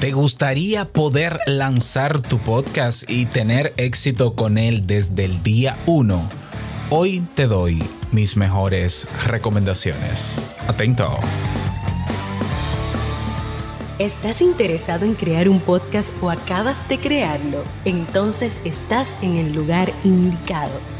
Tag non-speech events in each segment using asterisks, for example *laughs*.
¿Te gustaría poder lanzar tu podcast y tener éxito con él desde el día 1? Hoy te doy mis mejores recomendaciones. Atento. ¿Estás interesado en crear un podcast o acabas de crearlo? Entonces estás en el lugar indicado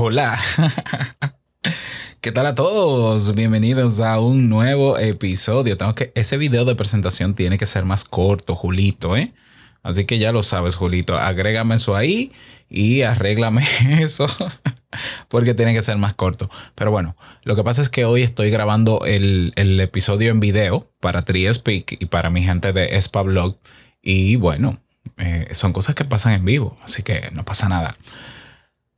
Hola. *laughs* ¿Qué tal a todos? Bienvenidos a un nuevo episodio. Tengo que ese video de presentación tiene que ser más corto, Julito, ¿eh? Así que ya lo sabes, Julito. Agrégame eso ahí y arréglame *laughs* eso porque tiene que ser más corto. Pero bueno, lo que pasa es que hoy estoy grabando el, episodio en video para TriSpeak y para mi gente de Espablog. Y bueno, eh, son cosas que pasan en vivo, así que no pasa nada.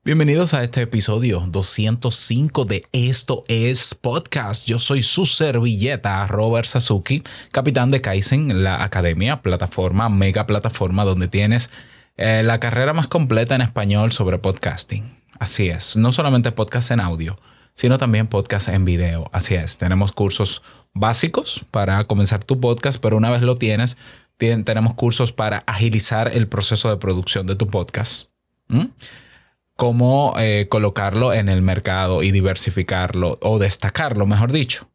Bienvenidos a este episodio 205 de Esto es Podcast. Yo soy su servilleta, Robert Sasuki, capitán de Kaizen, la academia, plataforma, mega plataforma donde tienes eh, la carrera más completa en español sobre podcasting. Así es, no solamente podcast en audio, sino también podcast en video. Así es, tenemos cursos básicos para comenzar tu podcast, pero una vez lo tienes, tenemos cursos para agilizar el proceso de producción de tu podcast. Cómo eh, colocarlo en el mercado y diversificarlo o destacarlo, mejor dicho,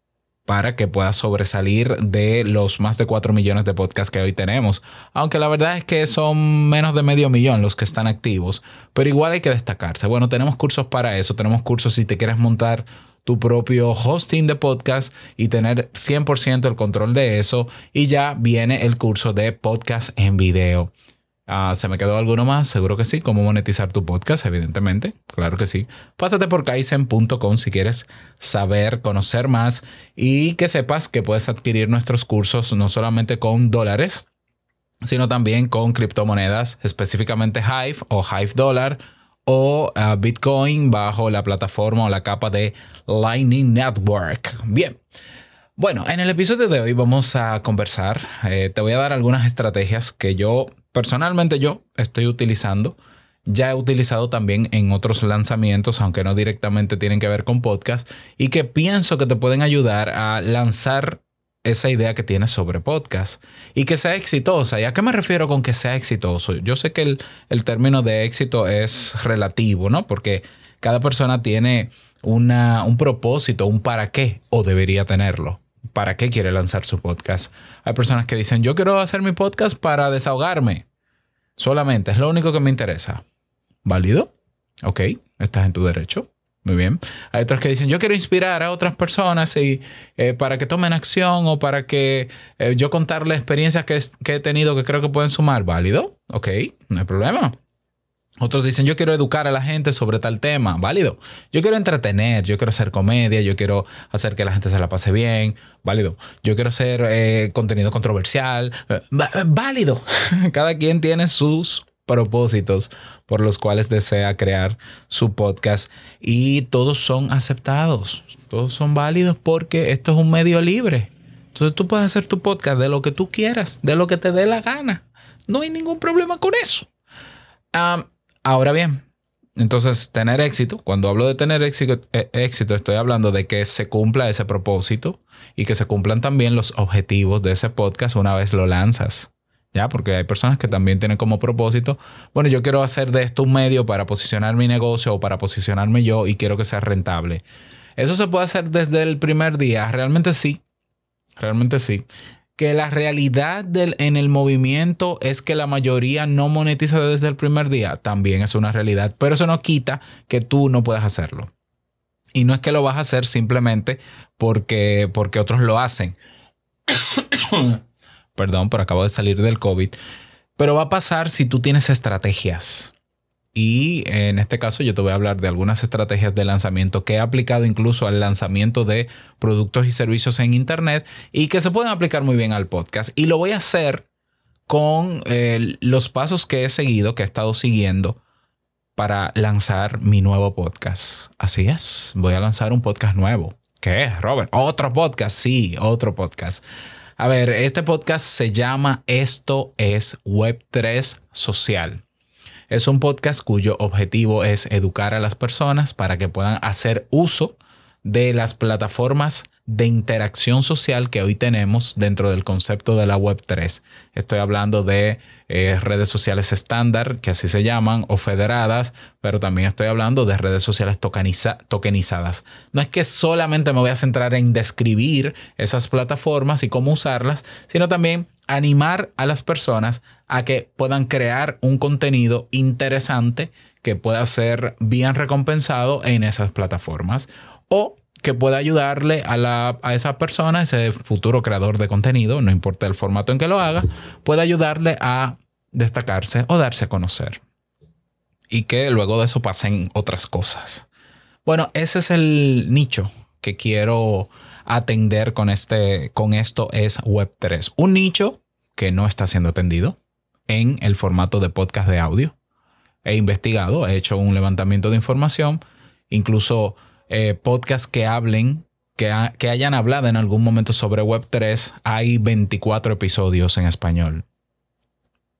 para que pueda sobresalir de los más de 4 millones de podcasts que hoy tenemos. Aunque la verdad es que son menos de medio millón los que están activos, pero igual hay que destacarse. Bueno, tenemos cursos para eso, tenemos cursos si te quieres montar tu propio hosting de podcast y tener 100% el control de eso. Y ya viene el curso de podcast en video. Ah, ¿Se me quedó alguno más? Seguro que sí. ¿Cómo monetizar tu podcast? Evidentemente. Claro que sí. Pásate por kaizen.com si quieres saber, conocer más y que sepas que puedes adquirir nuestros cursos no solamente con dólares, sino también con criptomonedas, específicamente Hive o Hive Dollar o ah, Bitcoin bajo la plataforma o la capa de Lightning Network. Bien. Bueno, en el episodio de hoy vamos a conversar. Eh, te voy a dar algunas estrategias que yo personalmente yo estoy utilizando. Ya he utilizado también en otros lanzamientos, aunque no directamente tienen que ver con podcast, y que pienso que te pueden ayudar a lanzar esa idea que tienes sobre podcast y que sea exitosa. ¿Y a qué me refiero con que sea exitoso? Yo sé que el, el término de éxito es relativo, ¿no? Porque cada persona tiene una, un propósito, un para qué, o debería tenerlo para qué quiere lanzar su podcast. Hay personas que dicen, yo quiero hacer mi podcast para desahogarme. Solamente, es lo único que me interesa. ¿Válido? Ok, estás en tu derecho. Muy bien. Hay otros que dicen, yo quiero inspirar a otras personas y, eh, para que tomen acción o para que eh, yo contarles experiencias que, que he tenido que creo que pueden sumar. ¿Válido? Ok, no hay problema. Otros dicen, yo quiero educar a la gente sobre tal tema, válido. Yo quiero entretener, yo quiero hacer comedia, yo quiero hacer que la gente se la pase bien, válido. Yo quiero hacer eh, contenido controversial, eh, válido. *laughs* Cada quien tiene sus propósitos por los cuales desea crear su podcast y todos son aceptados, todos son válidos porque esto es un medio libre. Entonces tú puedes hacer tu podcast de lo que tú quieras, de lo que te dé la gana. No hay ningún problema con eso. Ahora bien, entonces tener éxito, cuando hablo de tener éxito, eh, éxito, estoy hablando de que se cumpla ese propósito y que se cumplan también los objetivos de ese podcast una vez lo lanzas. ¿Ya? Porque hay personas que también tienen como propósito, bueno, yo quiero hacer de esto un medio para posicionar mi negocio o para posicionarme yo y quiero que sea rentable. Eso se puede hacer desde el primer día, realmente sí, realmente sí que la realidad del, en el movimiento es que la mayoría no monetiza desde el primer día, también es una realidad, pero eso no quita que tú no puedas hacerlo. Y no es que lo vas a hacer simplemente porque, porque otros lo hacen. *coughs* Perdón, pero acabo de salir del COVID. Pero va a pasar si tú tienes estrategias. Y en este caso yo te voy a hablar de algunas estrategias de lanzamiento que he aplicado incluso al lanzamiento de productos y servicios en Internet y que se pueden aplicar muy bien al podcast. Y lo voy a hacer con eh, los pasos que he seguido, que he estado siguiendo para lanzar mi nuevo podcast. Así es, voy a lanzar un podcast nuevo. ¿Qué es, Robert? Otro podcast, sí, otro podcast. A ver, este podcast se llama Esto es Web3 Social. Es un podcast cuyo objetivo es educar a las personas para que puedan hacer uso de las plataformas de interacción social que hoy tenemos dentro del concepto de la Web 3. Estoy hablando de eh, redes sociales estándar, que así se llaman, o federadas, pero también estoy hablando de redes sociales tokenizadas. No es que solamente me voy a centrar en describir esas plataformas y cómo usarlas, sino también animar a las personas a que puedan crear un contenido interesante que pueda ser bien recompensado en esas plataformas o que pueda ayudarle a, la, a esa persona, ese futuro creador de contenido, no importa el formato en que lo haga, puede ayudarle a destacarse o darse a conocer. Y que luego de eso pasen otras cosas. Bueno, ese es el nicho que quiero atender con, este, con esto es Web3. Un nicho que no está siendo atendido en el formato de podcast de audio. He investigado, he hecho un levantamiento de información, incluso eh, podcasts que hablen, que, que hayan hablado en algún momento sobre Web3, hay 24 episodios en español.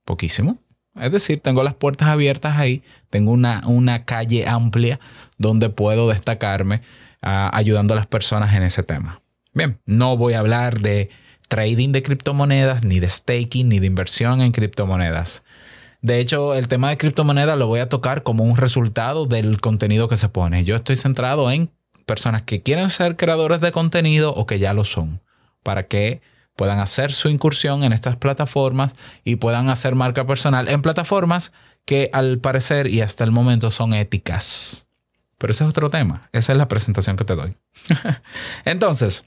Poquísimo. Es decir, tengo las puertas abiertas ahí, tengo una, una calle amplia donde puedo destacarme ah, ayudando a las personas en ese tema. Bien, no voy a hablar de trading de criptomonedas, ni de staking, ni de inversión en criptomonedas. De hecho, el tema de criptomonedas lo voy a tocar como un resultado del contenido que se pone. Yo estoy centrado en personas que quieren ser creadores de contenido o que ya lo son, para que puedan hacer su incursión en estas plataformas y puedan hacer marca personal en plataformas que al parecer y hasta el momento son éticas. Pero ese es otro tema. Esa es la presentación que te doy. *laughs* Entonces,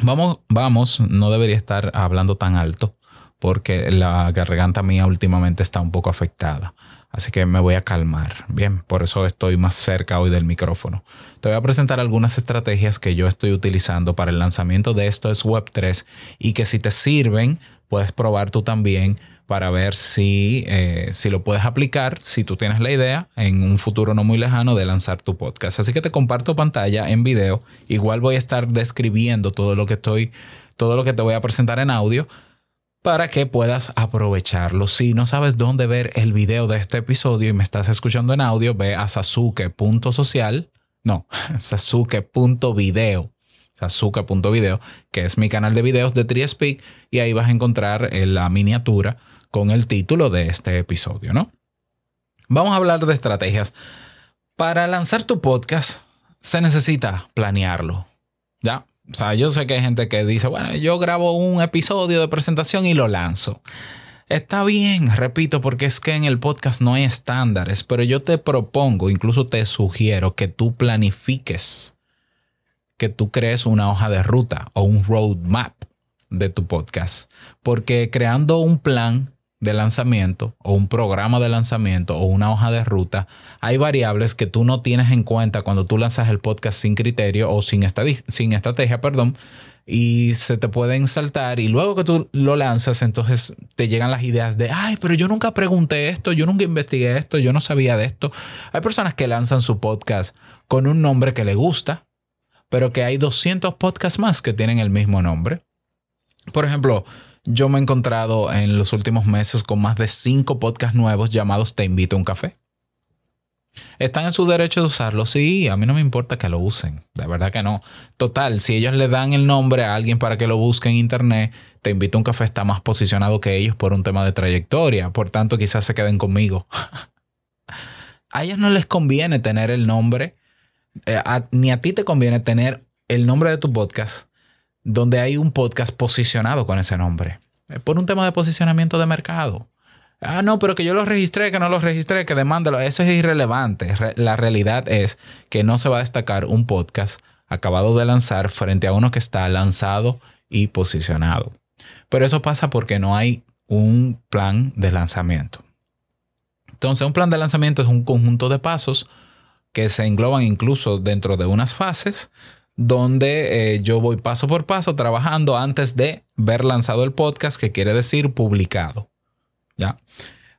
vamos, vamos, no debería estar hablando tan alto porque la garganta mía últimamente está un poco afectada. Así que me voy a calmar. Bien, por eso estoy más cerca hoy del micrófono. Te voy a presentar algunas estrategias que yo estoy utilizando para el lanzamiento de esto es Web3 y que si te sirven, puedes probar tú también para ver si, eh, si lo puedes aplicar, si tú tienes la idea en un futuro no muy lejano de lanzar tu podcast. Así que te comparto pantalla en video. Igual voy a estar describiendo todo lo que estoy, todo lo que te voy a presentar en audio para que puedas aprovecharlo. Si no sabes dónde ver el video de este episodio y me estás escuchando en audio, ve a sasuke.social, no, *laughs* sasuke.video, sasuke.video, que es mi canal de videos de TriSpeak y ahí vas a encontrar eh, la miniatura con el título de este episodio, ¿no? Vamos a hablar de estrategias. Para lanzar tu podcast se necesita planearlo, ¿ya? O sea, yo sé que hay gente que dice, bueno, yo grabo un episodio de presentación y lo lanzo. Está bien, repito, porque es que en el podcast no hay estándares, pero yo te propongo, incluso te sugiero que tú planifiques, que tú crees una hoja de ruta o un roadmap de tu podcast, porque creando un plan de lanzamiento o un programa de lanzamiento o una hoja de ruta, hay variables que tú no tienes en cuenta cuando tú lanzas el podcast sin criterio o sin, sin estrategia, perdón, y se te pueden saltar y luego que tú lo lanzas, entonces te llegan las ideas de, ay, pero yo nunca pregunté esto, yo nunca investigué esto, yo no sabía de esto. Hay personas que lanzan su podcast con un nombre que le gusta, pero que hay 200 podcasts más que tienen el mismo nombre. Por ejemplo, yo me he encontrado en los últimos meses con más de cinco podcasts nuevos llamados Te invito a un café. ¿Están en su derecho de usarlo? Sí, a mí no me importa que lo usen. De verdad que no. Total, si ellos le dan el nombre a alguien para que lo busque en internet, Te invito a un café está más posicionado que ellos por un tema de trayectoria. Por tanto, quizás se queden conmigo. *laughs* a ellos no les conviene tener el nombre, eh, ni a ti te conviene tener el nombre de tu podcast donde hay un podcast posicionado con ese nombre. Eh, por un tema de posicionamiento de mercado. Ah, no, pero que yo lo registré, que no lo registré, que demándalo. Eso es irrelevante. La realidad es que no se va a destacar un podcast acabado de lanzar frente a uno que está lanzado y posicionado. Pero eso pasa porque no hay un plan de lanzamiento. Entonces, un plan de lanzamiento es un conjunto de pasos que se engloban incluso dentro de unas fases donde eh, yo voy paso por paso trabajando antes de ver lanzado el podcast, que quiere decir publicado. ¿Ya?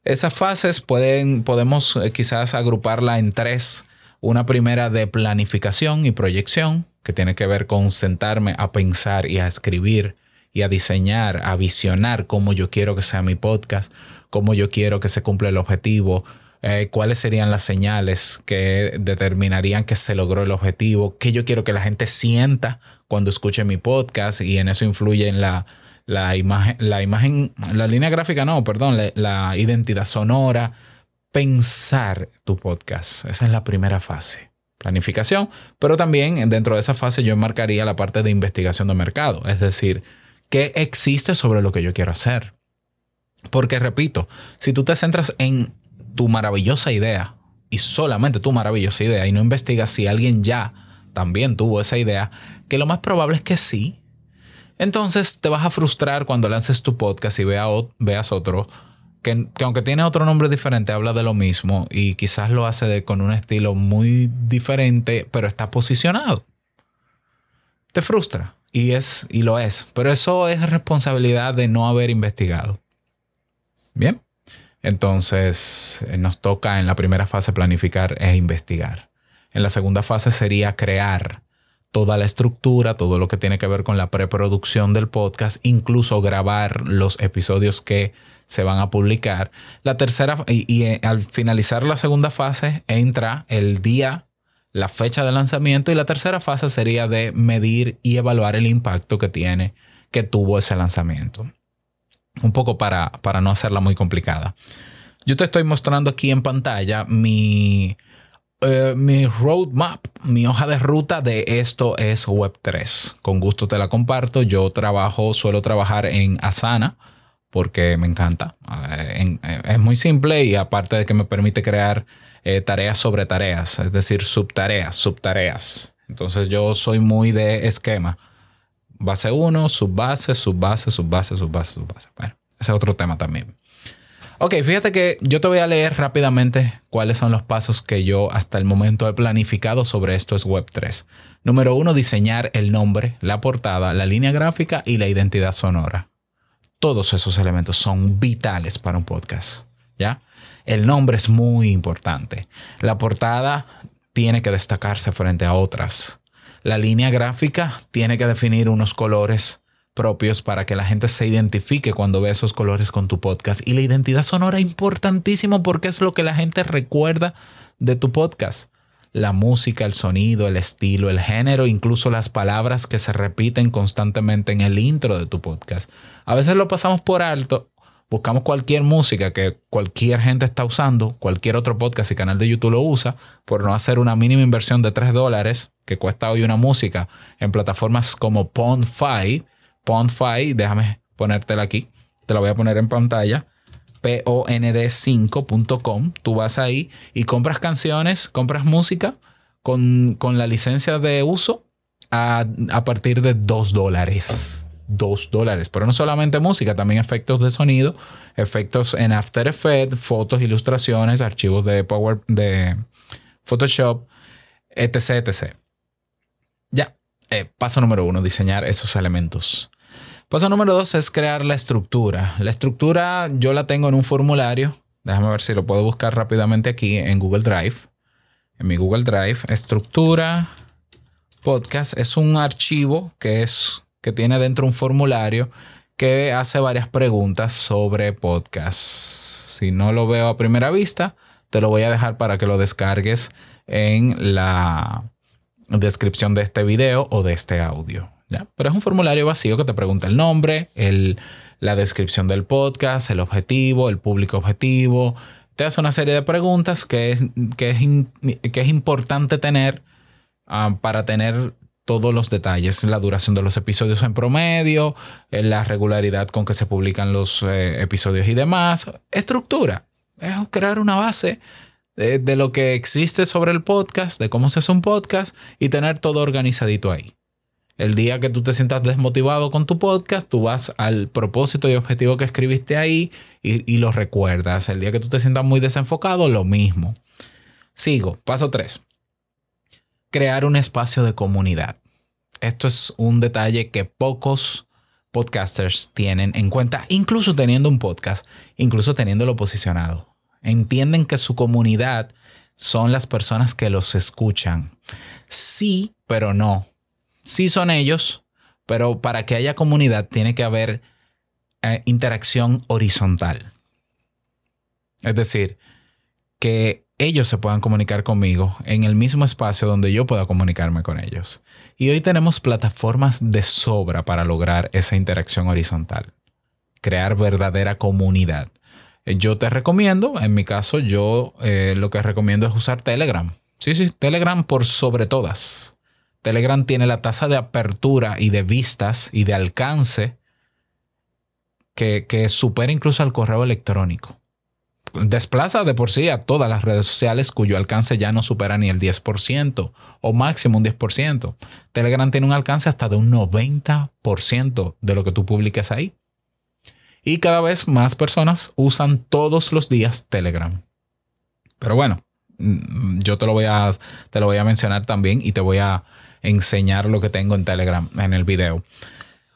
Esas fases pueden, podemos eh, quizás agruparla en tres. Una primera de planificación y proyección, que tiene que ver con sentarme a pensar y a escribir y a diseñar, a visionar cómo yo quiero que sea mi podcast, cómo yo quiero que se cumpla el objetivo, eh, cuáles serían las señales que determinarían que se logró el objetivo, qué yo quiero que la gente sienta cuando escuche mi podcast y en eso influye en la, imagen, la imagen, la línea gráfica, no, perdón, la, identidad sonora, pensar tu podcast. Esa es la primera fase planificación, pero también dentro de esa fase yo marcaría la parte de investigación de mercado, es decir, qué existe sobre lo que yo quiero hacer. Porque repito, si tú te centras en tu maravillosa idea y solamente tu maravillosa idea y no investigas si alguien ya también tuvo esa idea, que lo más probable es que sí, entonces te vas a frustrar cuando lances tu podcast y veas otro que, aunque tiene otro nombre diferente, habla de lo mismo y quizás lo hace con un estilo muy diferente, pero está posicionado. Te frustra y, es, y lo es, pero eso es responsabilidad de no haber investigado. Bien. Entonces eh, nos toca en la primera fase planificar e investigar. En la segunda fase sería crear toda la estructura, todo lo que tiene que ver con la preproducción del podcast, incluso grabar los episodios que se van a publicar. La tercera, y, eh, al finalizar la segunda fase, entra el día, la fecha de lanzamiento, y la tercera fase sería de medir y evaluar el impacto que tiene, que tuvo ese lanzamiento un poco para, para no hacerla muy complicada. Yo te estoy mostrando aquí en pantalla mi, eh, mi roadmap, mi hoja de ruta de esto es Web3. Con gusto te la comparto. Yo trabajo, suelo trabajar en Asana porque me encanta. Eh, eh, es muy simple y aparte de que me permite crear tareas sobre tareas, es decir, subtareas, subtareas. Entonces yo soy muy de esquema base 1, subbase, subbase, subbase, subbase, subbase. Bueno, ese es otro tema también. Ok, fíjate que yo te voy a leer rápidamente cuáles son los pasos que yo hasta el momento he planificado sobre esto es Web3. Número uno, diseñar el nombre, la portada, la línea gráfica y la identidad sonora. Todos esos elementos son vitales para un podcast. ¿Ya? El nombre es muy importante. La portada tiene que destacarse frente a otras. La línea gráfica tiene que definir unos colores propios para que la gente se identifique cuando ve esos colores con tu podcast. Y la identidad sonora es importantísimo porque es lo que la gente recuerda de tu podcast. La música, el sonido, el estilo, el género, incluso las palabras que se repiten constantemente en el intro de tu podcast. A veces lo pasamos por alto buscamos cualquier música que cualquier gente está usando, cualquier otro podcast y canal de YouTube lo usa, por no hacer una mínima inversión de 3 dólares que cuesta hoy una música en plataformas como Pondfy. Pondfy, déjame ponértela aquí, te la voy a poner en pantalla. pond5.com. Tú vas ahí y compras canciones, compras música con, la licencia de uso a, a partir de 2 dólares. 2 dólares. Pero no solamente música, también efectos de sonido, efectos en After Effects, fotos, ilustraciones, archivos de Power, de Photoshop, etc. Ya. Eh, paso número uno, diseñar esos elementos. Paso número dos es crear la estructura. La estructura yo la tengo en un formulario. Déjame ver si lo puedo buscar rápidamente aquí en Google Drive. En mi Google Drive, estructura podcast es un archivo que es que tiene dentro un formulario que hace varias preguntas sobre podcast. Si no lo veo a primera vista, te lo voy a dejar para que lo descargues en la descripción de este video o de este audio. Pero es un formulario vacío que te pregunta el nombre, la descripción del podcast, el objetivo, el público objetivo. Te hace una serie de preguntas que es, que es, importante tener ah, para tener todos los detalles, la duración de los episodios en promedio, eh, la regularidad con que se publican los eh, episodios y demás. Estructura, es crear una base de, lo que existe sobre el podcast, de cómo se hace un podcast y tener todo organizadito ahí. El día que tú te sientas desmotivado con tu podcast, tú vas al propósito y objetivo que escribiste ahí y, lo recuerdas. El día que tú te sientas muy desenfocado, lo mismo. Sigo. Paso 3. Crear un espacio de comunidad. Esto es un detalle que pocos podcasters tienen en cuenta, incluso teniendo un podcast, incluso teniéndolo posicionado. Entienden que su comunidad son las personas que los escuchan. Sí, pero no sí son ellos, pero para que haya comunidad tiene que haber eh, interacción horizontal. Es decir, que ellos se puedan comunicar conmigo en el mismo espacio donde yo pueda comunicarme con ellos. Y hoy tenemos plataformas de sobra para lograr esa interacción horizontal, crear verdadera comunidad. Eh, yo te recomiendo, en mi caso, yo eh, lo que recomiendo es usar Telegram. Sí, sí, Telegram por sobre todas. Telegram tiene la tasa de apertura y de vistas y de alcance que, supera incluso al correo electrónico. Desplaza de por sí a todas las redes sociales cuyo alcance ya no supera ni el 10% o máximo un 10%. Telegram tiene un alcance hasta de un 90% de lo que tú publiques ahí. Y cada vez más personas usan todos los días Telegram. Pero bueno, mm, yo te lo voy a, te lo voy a mencionar también y te voy a enseñar lo que tengo en Telegram en el video.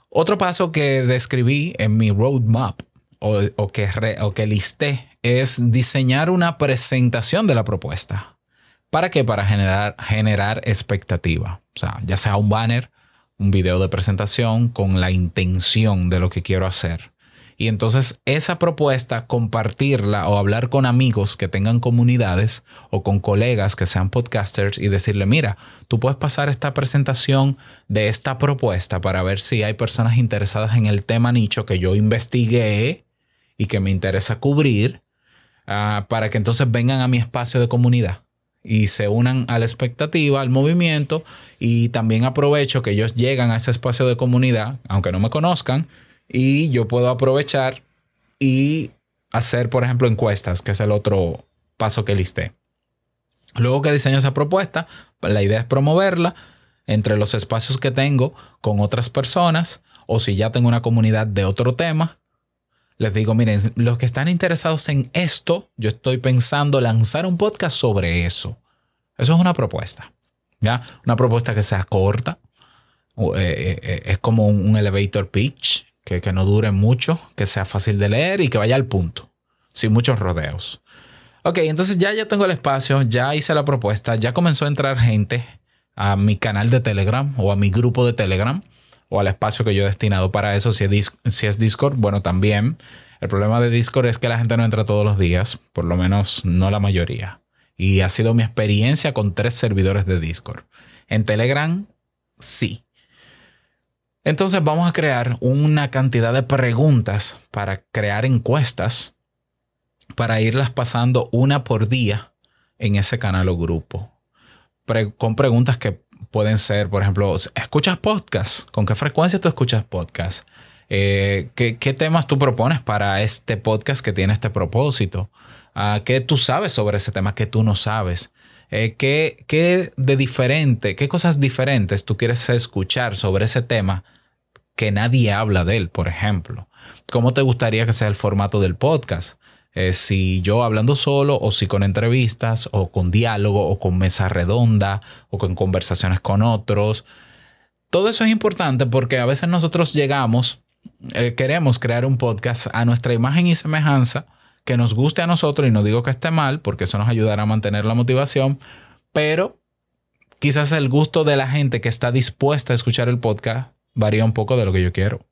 Otro paso que describí en mi roadmap o, que, o que listé es diseñar una presentación de la propuesta. ¿Para qué? Para generar, generar expectativa. O sea, ya sea un banner, un video de presentación con la intención de lo que quiero hacer. Y entonces esa propuesta, compartirla o hablar con amigos que tengan comunidades o con colegas que sean podcasters y decirle, mira, tú puedes pasar esta presentación de esta propuesta para ver si hay personas interesadas en el tema nicho que yo investigué y que me interesa cubrir, ah, para que entonces vengan a mi espacio de comunidad y se unan a la expectativa, al movimiento y también aprovecho que ellos llegan a ese espacio de comunidad, aunque no me conozcan, y yo puedo aprovechar y hacer, por ejemplo, encuestas, que es el otro paso que listé. Luego que diseño esa propuesta, la idea es promoverla entre los espacios que tengo con otras personas o si ya tengo una comunidad de otro tema. Les digo, miren, los que están interesados en esto, yo estoy pensando lanzar un podcast sobre eso. Eso es una propuesta. ¿ya? Una propuesta que sea corta. Eh, eh, eh, es como un elevator pitch que, no dure mucho, que sea fácil de leer y que vaya al punto, sin muchos rodeos. Ok, entonces ya, ya tengo el espacio, ya hice la propuesta, ya comenzó a entrar gente a mi canal de Telegram o a mi grupo de Telegram o al espacio que yo he destinado para eso. Si es, si es Discord, bueno, también. El problema de Discord es que la gente no entra todos los días, por lo menos no la mayoría. Y ha sido mi experiencia con tres servidores de Discord. En Telegram, sí. Entonces vamos a crear una cantidad de preguntas para crear encuestas para irlas pasando una por día en ese canal o grupo. con preguntas que pueden ser, por ejemplo, ¿escuchas podcast? ¿Con qué frecuencia tú escuchas podcast? Eh, ¿qué, temas tú propones para este podcast que tiene este propósito? Ah, ¿Qué tú sabes sobre ese tema que tú no sabes? Eh, ¿qué, ¿Qué de diferente, qué cosas diferentes tú quieres escuchar sobre ese tema que nadie habla de él, por ejemplo. ¿Cómo te gustaría que sea el formato del podcast? Eh, si yo hablando solo o si con entrevistas o con diálogo o con mesa redonda o con conversaciones con otros. Todo eso es importante porque a veces nosotros llegamos, eh, queremos crear un podcast a nuestra imagen y semejanza que nos guste a nosotros y no digo que esté mal porque eso nos ayudará a mantener la motivación, pero quizás el gusto de la gente que está dispuesta a escuchar el podcast varía un poco de lo que yo quiero.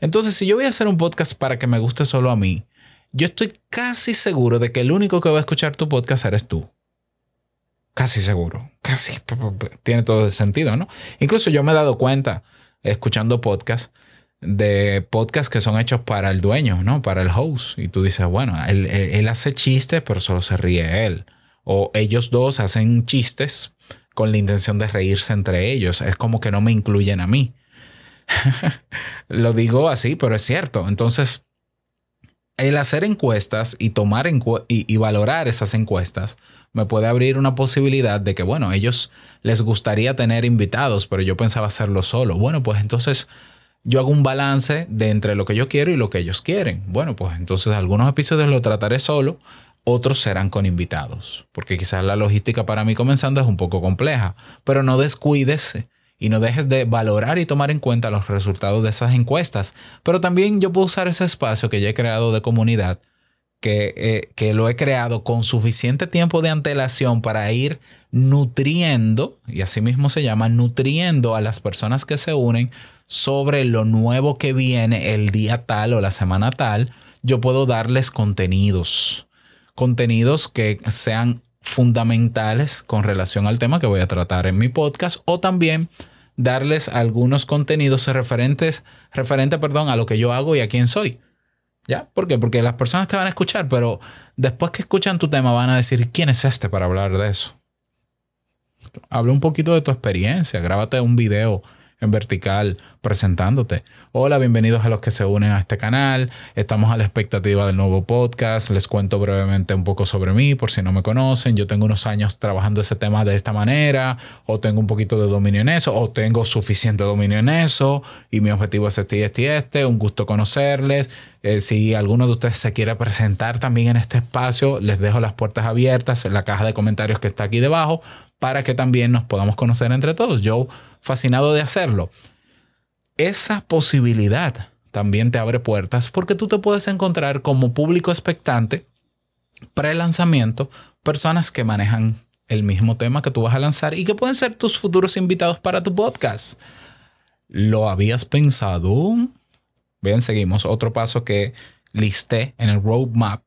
Entonces, si yo voy a hacer un podcast para que me guste solo a mí, yo estoy casi seguro de que el único que va a escuchar tu podcast eres tú. Casi seguro. Casi. Tiene todo el sentido, ¿no? Incluso yo me he dado cuenta, escuchando podcasts, de podcasts que son hechos para el dueño, ¿no? Para el host. Y tú dices, bueno, él, él hace chistes, pero solo se ríe él. O ellos dos hacen chistes con la intención de reírse entre ellos. Es como que no me incluyen a mí. *laughs* Lo digo así, pero es cierto. Entonces, el hacer encuestas y tomar y, valorar esas encuestas me puede abrir una posibilidad de que, bueno, ellos les gustaría tener invitados, pero yo pensaba hacerlo solo. Bueno, pues entonces yo hago un balance de entre lo que yo quiero y lo que ellos quieren. Bueno, pues entonces algunos episodios lo trataré solo, otros serán con invitados, porque quizás la logística para mí comenzando es un poco compleja, pero no descuides y no dejes de valorar y tomar en cuenta los resultados de esas encuestas. Pero también yo puedo usar ese espacio que ya he creado de comunidad, que, eh, que lo he creado con suficiente tiempo de antelación para ir nutriendo, y así mismo se llama, nutriendo a las personas que se unen sobre lo nuevo que viene el día tal o la semana tal, yo puedo darles contenidos, contenidos que sean fundamentales con relación al tema que voy a tratar en mi podcast o también darles algunos contenidos referentes, referente, perdón, a lo que yo hago y a quién soy. ¿Ya? ¿Por qué? Porque las personas te van a escuchar, pero después que escuchan tu tema van a decir, ¿quién es este para hablar de eso? Habla un poquito de tu experiencia, grábate un video en vertical presentándote. Hola, bienvenidos a los que se unen a este canal. Estamos a la expectativa del nuevo podcast. Les cuento brevemente un poco sobre mí por si no me conocen. Yo tengo unos años trabajando ese tema de esta manera o tengo un poquito de dominio en eso o tengo suficiente dominio en eso y mi objetivo es este y este y este. Un gusto conocerles. Eh, si alguno de ustedes se quiere presentar también en este espacio, les dejo las puertas abiertas en la caja de comentarios que está aquí debajo para que también nos podamos conocer entre todos. Yo fascinado de hacerlo. Esa posibilidad también te abre puertas porque tú te puedes encontrar como público expectante pre-lanzamiento personas que manejan el mismo tema que tú vas a lanzar y que pueden ser tus futuros invitados para tu podcast. ¿Lo habías pensado? Bien, seguimos. Otro paso que listé en el roadmap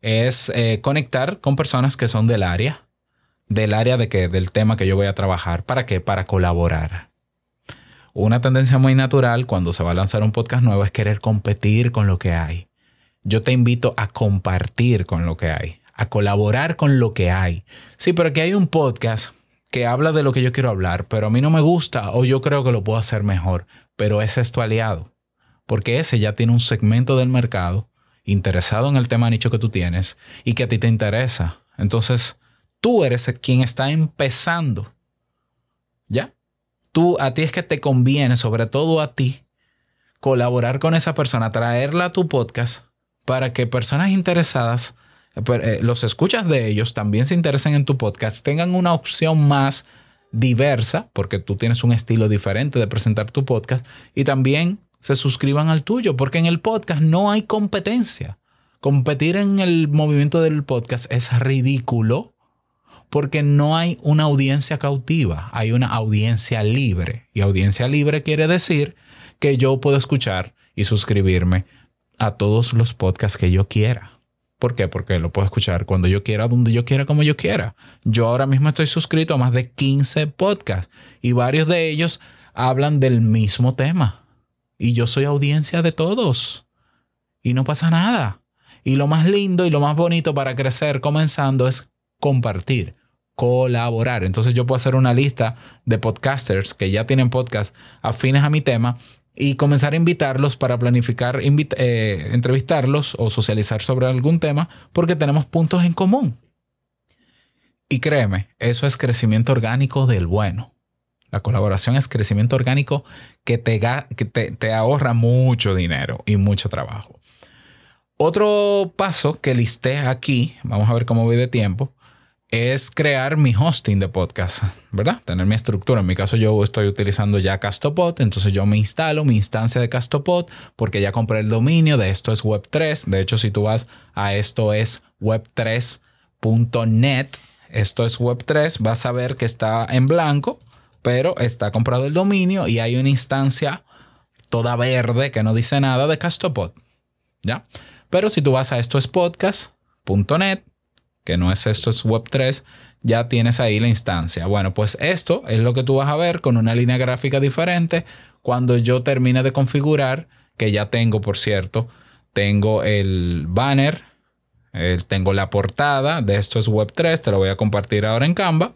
es eh, conectar con personas que son del área, del área de que, del tema que yo voy a trabajar. ¿Para qué? Para colaborar. Una tendencia muy natural cuando se va a lanzar un podcast nuevo es querer competir con lo que hay. Yo te invito a compartir con lo que hay, a colaborar con lo que hay. Sí, pero que hay un podcast que habla de lo que yo quiero hablar, pero a mí no me gusta o yo creo que lo puedo hacer mejor, pero ese es tu aliado, porque ese ya tiene un segmento del mercado interesado en el tema nicho que tú tienes y que a ti te interesa. Entonces, tú eres quien está empezando. ¿Ya? Tú, a ti es que te conviene, sobre todo a ti, colaborar con esa persona, traerla a tu podcast para que personas interesadas, eh, los escuchas de ellos, también se interesen en tu podcast, tengan una opción más diversa, porque tú tienes un estilo diferente de presentar tu podcast, y también se suscriban al tuyo, porque en el podcast no hay competencia. Competir en el movimiento del podcast es ridículo porque no hay una audiencia cautiva, hay una audiencia libre. Y audiencia libre quiere decir que yo puedo escuchar y suscribirme a todos los podcasts que yo quiera. ¿Por qué? Porque lo puedo escuchar cuando yo quiera, donde yo quiera, como yo quiera. Yo ahora mismo estoy suscrito a más de 15 podcasts y varios de ellos hablan del mismo tema. Y yo soy audiencia de todos. Y no pasa nada. Y lo más lindo y lo más bonito para crecer comenzando es compartir colaborar. Entonces yo puedo hacer una lista de podcasters que ya tienen podcast afines a mi tema y comenzar a invitarlos para planificar, eh, entrevistarlos o socializar sobre algún tema porque tenemos puntos en común. Y créeme, eso es crecimiento orgánico del bueno. La colaboración es crecimiento orgánico que te, te ahorra mucho dinero y mucho trabajo. Otro paso que listé aquí, vamos a ver cómo voy de tiempo, es crear mi hosting de podcast, ¿verdad? Tener mi estructura. En mi caso yo estoy utilizando ya Castopod, entonces yo me instalo mi instancia de Castopod porque ya compré el dominio de esto es web3. De hecho, si tú vas a esto es web3.net, esto es web3, vas a ver que está en blanco, pero está comprado el dominio y hay una instancia toda verde que no dice nada de Castopod, ¿ya? Pero si tú vas a esto es podcast.net, que no es esto, es Web3, ya tienes ahí la instancia. Bueno, pues esto es lo que tú vas a ver con una línea gráfica diferente cuando yo termine de configurar, que ya tengo, por cierto, tengo el banner, tengo la portada de esto es Web3, te lo voy a compartir ahora en Canva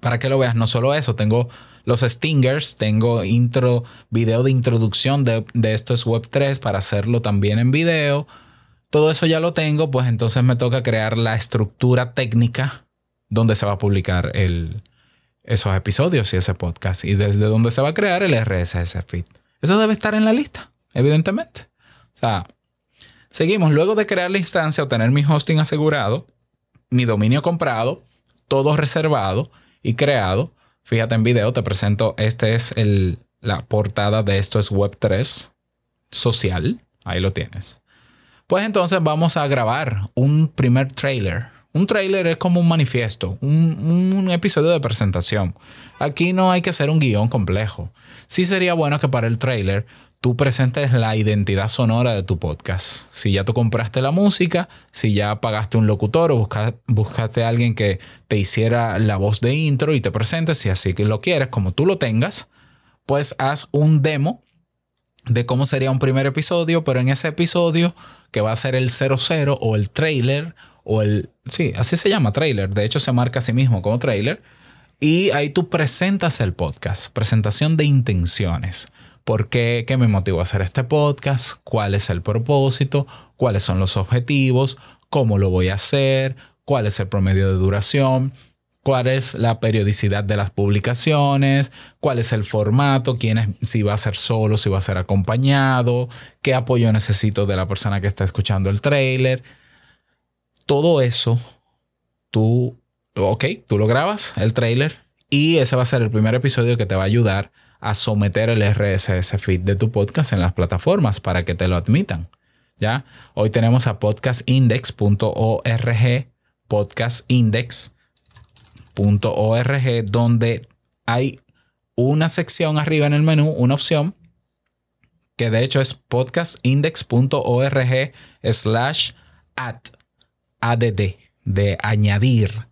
para que lo veas. No solo eso, tengo los stingers, tengo intro, video de introducción de, de esto es Web3 para hacerlo también en video todo eso ya lo tengo, pues entonces me toca crear la estructura técnica donde se va a publicar el, esos episodios y ese podcast y desde donde se va a crear el RSS feed. Eso debe estar en la lista, evidentemente. O sea, seguimos. Luego de crear la instancia o tener mi hosting asegurado, mi dominio comprado, todo reservado y creado. Fíjate en video, te presento, este es el, la portada de esto es Web3 social. Ahí lo tienes. Pues entonces vamos a grabar un primer trailer un trailer es como un manifiesto, un, episodio de presentación. Aquí no hay que hacer un guion complejo. Sí sería bueno que para el trailer tú presentes la identidad sonora de tu podcast. Si ya tú compraste la música, si ya pagaste un locutor o buscaste a alguien que te hiciera la voz de intro y te presentes, si así que lo quieres, como tú lo tengas, pues haz un demo de cómo sería un primer episodio, pero en ese episodio que va a ser el 00 o el trailer o el... Sí, así se llama trailer. De hecho, se marca a sí mismo como trailer. Y ahí tú presentas el podcast, presentación de intenciones. ¿Por qué? ¿Qué me motivó a hacer este podcast? ¿Cuál es el propósito? ¿Cuáles son los objetivos? ¿Cómo lo voy a hacer? ¿Cuál es el promedio de duración? Cuál es la periodicidad de las publicaciones, cuál es el formato, quién es, si va a ser solo, si va a ser acompañado, qué apoyo necesito de la persona que está escuchando el trailer todo eso, tú, ok, tú lo grabas, el trailer, y ese va a ser el primer episodio que te va a ayudar a someter el RSS feed de tu podcast en las plataformas para que te lo admitan. ¿Ya? Hoy tenemos a podcastindex.org, podcastindex.org, donde hay una sección arriba en el menú, una opción, que de hecho es podcastindex.org slash at ADD, de añadir,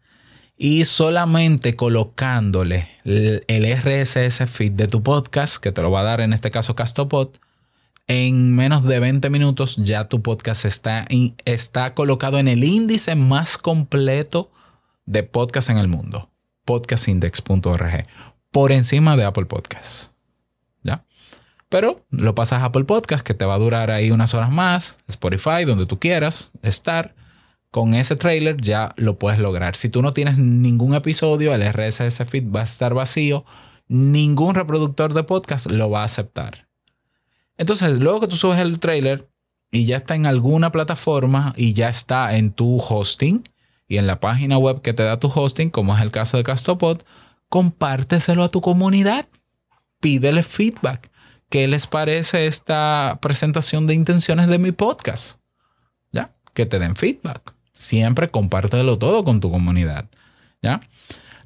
y solamente colocándole el, RSS feed de tu podcast, que te lo va a dar en este caso Castopod, en menos de 20 minutos ya tu podcast está, está colocado en el índice más completo de podcast en el mundo, podcastindex.org, por encima de Apple Podcasts. ¿Ya? Pero lo pasas a Apple Podcast, que te va a durar ahí unas horas más, Spotify, donde tú quieras estar con ese trailer ya lo puedes lograr. Si tú no tienes ningún episodio, el RSS feed va a estar vacío. Ningún reproductor de podcast lo va a aceptar. Entonces, luego que tú subes el trailer y ya está en alguna plataforma y ya está en tu hosting y en la página web que te da tu hosting, como es el caso de Castopod, compárteselo a tu comunidad. Pídele feedback. ¿Qué les parece esta presentación de intenciones de mi podcast? ¿Ya? Que te den feedback siempre compártelo todo con tu comunidad. ¿Ya?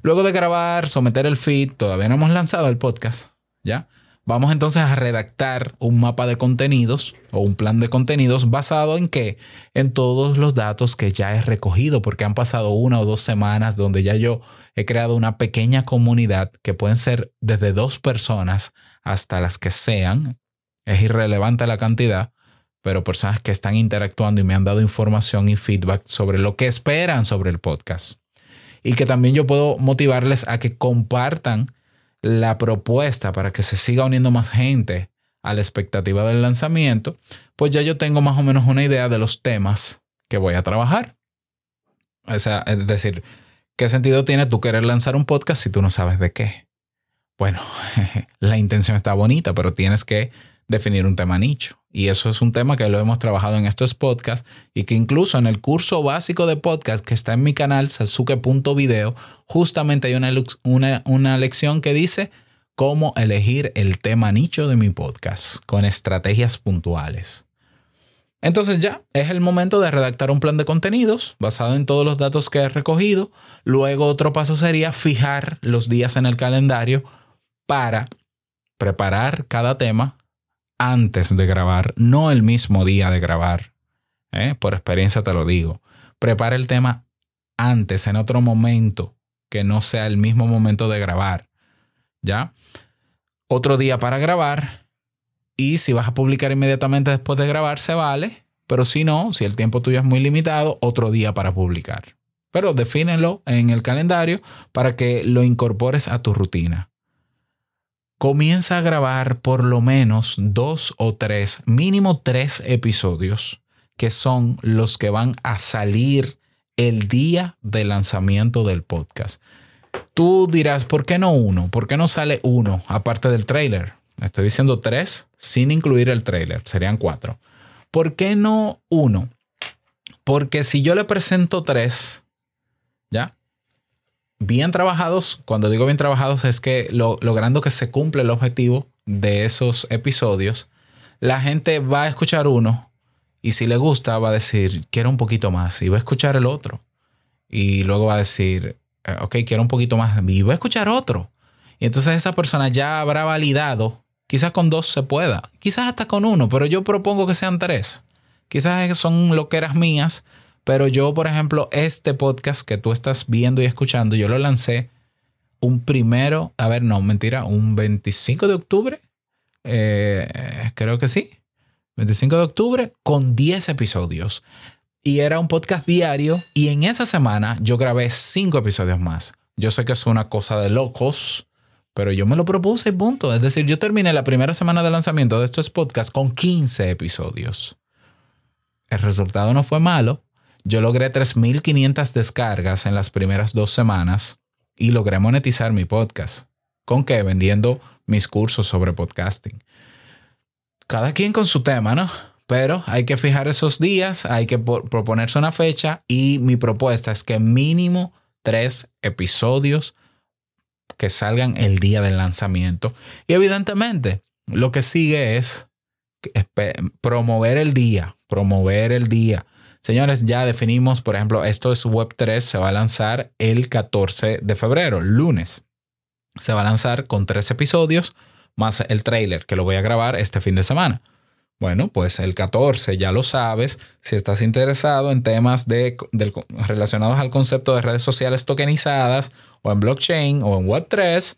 Luego de grabar, someter el feed, todavía no hemos lanzado el podcast. ¿Ya? Vamos entonces a redactar un mapa de contenidos o un plan de contenidos basado en qué? En todos los datos que ya he recogido, porque han pasado una o dos semanas donde ya yo he creado una pequeña comunidad que pueden ser desde dos personas hasta las que sean. Es irrelevante la cantidad, pero personas que están interactuando y me han dado información y feedback sobre lo que esperan sobre el podcast. Y que también yo puedo motivarles a que compartan la propuesta para que se siga uniendo más gente a la expectativa del lanzamiento, pues ya yo tengo más o menos una idea de los temas que voy a trabajar. O sea, es decir, ¿qué sentido tiene tú querer lanzar un podcast si tú no sabes de qué? Bueno, *laughs* la intención está bonita, pero tienes que definir un tema nicho. Y eso es un tema que lo hemos trabajado en estos podcasts y que incluso en el curso básico de podcast que está en mi canal, sasuke.video, justamente hay una, una, una lección que dice cómo elegir el tema nicho de mi podcast con estrategias puntuales. Entonces ya es el momento de redactar un plan de contenidos basado en todos los datos que he recogido. Luego otro paso sería fijar los días en el calendario para preparar cada tema antes de grabar, no el mismo día de grabar. ¿eh? Por experiencia te lo digo. Prepara el tema antes, en otro momento, que no sea el mismo momento de grabar. ¿Ya? Otro día para grabar. Y si vas a publicar inmediatamente después de grabar, se vale. Pero si no, si el tiempo tuyo es muy limitado, otro día para publicar. Pero defínelo en el calendario para que lo incorpores a tu rutina comienza a grabar por lo menos dos o tres, mínimo tres episodios que son los que van a salir el día del lanzamiento del podcast. Tú dirás, ¿por qué no uno? ¿Por qué no sale uno aparte del trailer? Estoy diciendo tres sin incluir el trailer, serían cuatro. ¿Por qué no uno? Porque si yo le presento tres. Bien trabajados, cuando digo bien trabajados es que logrando que se cumple el objetivo de esos episodios, la gente va a escuchar uno y si le gusta va a decir, quiero un poquito más y va a escuchar el otro. Y luego va a decir, eh, ok, quiero un poquito más y va a escuchar otro. Y entonces esa persona ya habrá validado, quizás con dos se pueda, quizás hasta con uno, pero yo propongo que sean tres. Quizás son loqueras mías, pero yo, por ejemplo, este podcast que tú estás viendo y escuchando, yo lo lancé un primero, a ver, no, mentira, un 25 de octubre. Eh, creo que sí. 25 de octubre con 10 episodios. Y era un podcast diario y en esa semana yo grabé 5 episodios más. Yo sé que es una cosa de locos, pero yo me lo propuse y punto. Es decir, yo terminé la primera semana de lanzamiento de estos podcasts con 15 episodios. El resultado no fue malo. Yo logré 3.500 descargas en las primeras dos semanas y logré monetizar mi podcast. ¿Con qué? Vendiendo mis cursos sobre podcasting. Cada quien con su tema, ¿no? Pero hay que fijar esos días, hay que proponerse una fecha y mi propuesta es que mínimo tres episodios que salgan el día del lanzamiento. Y evidentemente, lo que sigue es promover el día, promover el día. Señores, ya definimos, por ejemplo, esto es Web3, se va a lanzar el 14 de febrero, lunes. Se va a lanzar con tres episodios más el trailer que lo voy a grabar este fin de semana. Bueno, pues el 14 ya lo sabes. Si estás interesado en temas de, relacionados al concepto de redes sociales tokenizadas o en blockchain o en Web3,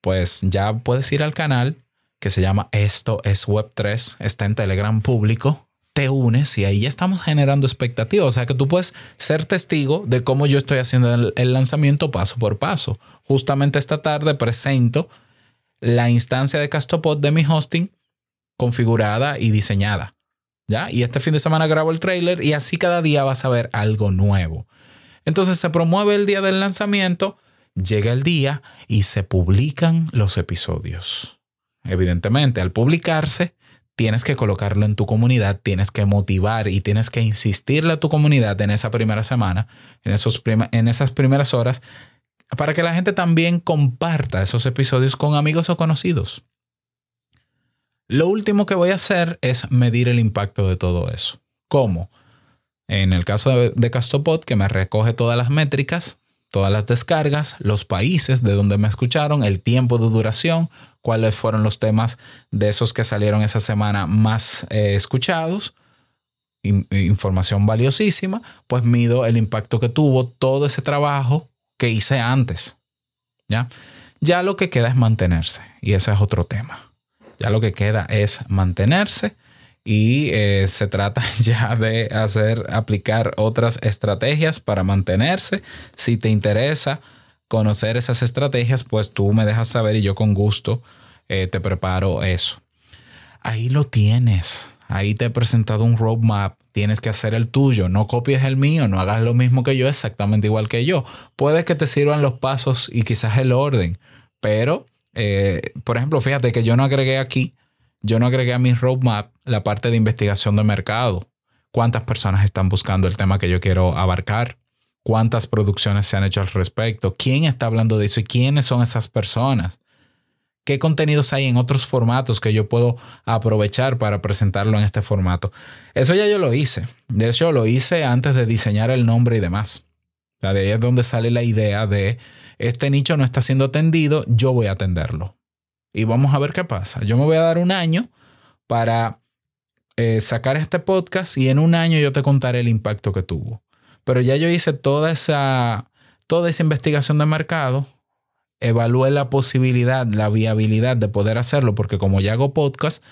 pues ya puedes ir al canal que se llama Esto es Web3. Está en Telegram público. Te unes y ahí ya estamos generando expectativas. O sea que tú puedes ser testigo de cómo yo estoy haciendo el, lanzamiento paso por paso. Justamente esta tarde presento la instancia de Castopod de mi hosting configurada y diseñada. ¿Ya? Y este fin de semana grabo el trailer y así cada día vas a ver algo nuevo. Entonces se promueve el día del lanzamiento, llega el día y se publican los episodios. Evidentemente, al publicarse, tienes que colocarlo en tu comunidad, tienes que motivar y tienes que insistirle a tu comunidad en esa primera semana, en, esos en esas primeras horas, para que la gente también comparta esos episodios con amigos o conocidos. Lo último que voy a hacer es medir el impacto de todo eso. ¿Cómo? En el caso de, Castopod, que me recoge todas las métricas, todas las descargas, los países de donde me escucharon, el tiempo de duración, cuáles fueron los temas de esos que salieron esa semana más eh, escuchados, información valiosísima, pues mido el impacto que tuvo todo ese trabajo que hice antes. ¿ya? ya lo que queda es mantenerse y ese es otro tema. Ya lo que queda es mantenerse y eh, se trata *laughs* ya de hacer, aplicar otras estrategias para mantenerse. Si te interesa conocer esas estrategias, pues tú me dejas saber y yo con gusto eh, te preparo eso. Ahí lo tienes. Ahí te he presentado un roadmap. Tienes que hacer el tuyo. No copies el mío. No hagas lo mismo que yo, exactamente igual que yo. Puede que te sirvan los pasos y quizás el orden, pero eh, por ejemplo, fíjate que yo no agregué aquí, yo no agregué a mi roadmap la parte de investigación de mercado. ¿Cuántas personas están buscando el tema que yo quiero abarcar? ¿Cuántas producciones se han hecho al respecto? ¿Quién está hablando de eso y quiénes son esas personas? ¿Qué contenidos hay en otros formatos que yo puedo aprovechar para presentarlo en este formato? Eso ya yo lo hice. De hecho, lo hice antes de diseñar el nombre y demás. de ahí es donde sale la idea de este nicho no está siendo atendido, yo voy a atenderlo. Y vamos a ver qué pasa. Yo me voy a dar un año para eh, sacar este podcast y en un año yo te contaré el impacto que tuvo. Pero ya yo hice toda esa, toda esa investigación de mercado, evalué la posibilidad, la viabilidad de poder hacerlo, porque como ya hago podcast,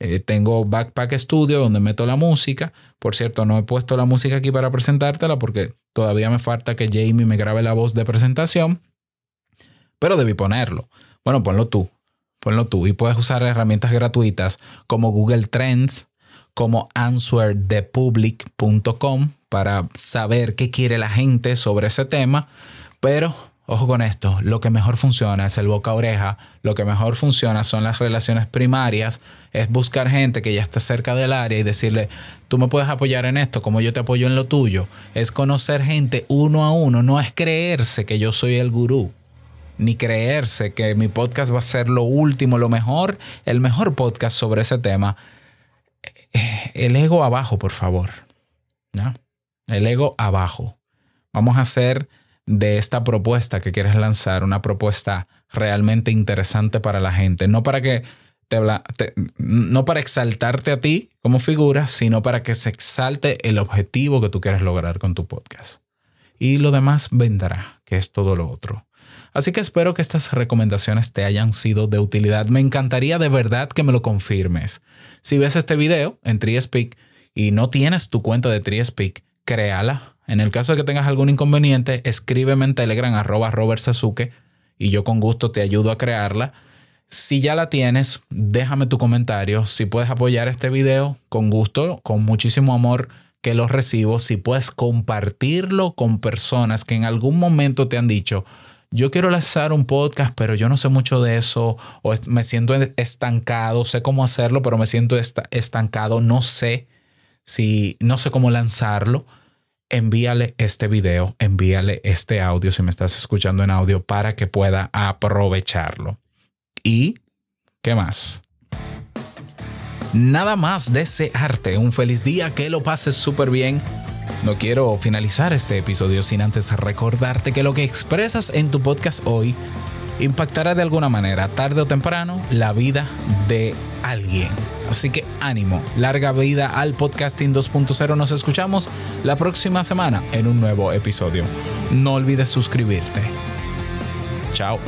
eh, tengo Backpack Studio donde meto la música. Por cierto, no he puesto la música aquí para presentártela porque todavía me falta que Jamie me grabe la voz de presentación pero debí ponerlo. Bueno, ponlo tú, ponlo tú y puedes usar herramientas gratuitas como Google Trends, como answerthepublic.com para saber qué quiere la gente sobre ese tema, pero Ojo con esto, lo que mejor funciona es el boca a oreja, lo que mejor funciona son las relaciones primarias, es buscar gente que ya está cerca del área y decirle, tú me puedes apoyar en esto como yo te apoyo en lo tuyo. Es conocer gente uno a uno, no es creerse que yo soy el gurú, ni creerse que mi podcast va a ser lo último, lo mejor, el mejor podcast sobre ese tema. El ego abajo, por favor. ¿no? El ego abajo. Vamos a hacer de esta propuesta que quieres lanzar, una propuesta realmente interesante para la gente, no para que te, no para exaltarte a ti como figura, sino para que se exalte el objetivo que tú quieres lograr con tu podcast. Y lo demás vendrá, que es todo lo otro. Así que espero que estas recomendaciones te hayan sido de utilidad. Me encantaría de verdad que me lo confirmes. Si ves este video en TreeSpeak y no tienes tu cuenta de TreeSpeak, créala en el caso de que tengas algún inconveniente, escríbeme en Telegram arroba Robert y yo con gusto te ayudo a crearla. Si ya la tienes, déjame tu comentario. Si puedes apoyar este video, con gusto, con muchísimo amor que lo recibo. Si puedes compartirlo con personas que en algún momento te han dicho, yo quiero lanzar un podcast, pero yo no sé mucho de eso, o me siento estancado, sé cómo hacerlo, pero me siento estancado, no sé si, no sé cómo lanzarlo envíale este video, envíale este audio si me estás escuchando en audio para que pueda aprovecharlo. ¿Y qué más? Nada más desearte un feliz día, que lo pases súper bien. No quiero finalizar este episodio sin antes recordarte que lo que expresas en tu podcast hoy impactará de alguna manera, tarde o temprano, la vida de alguien. Así que ánimo, larga vida al podcasting 2.0. Nos escuchamos la próxima semana en un nuevo episodio. No olvides suscribirte. Chao.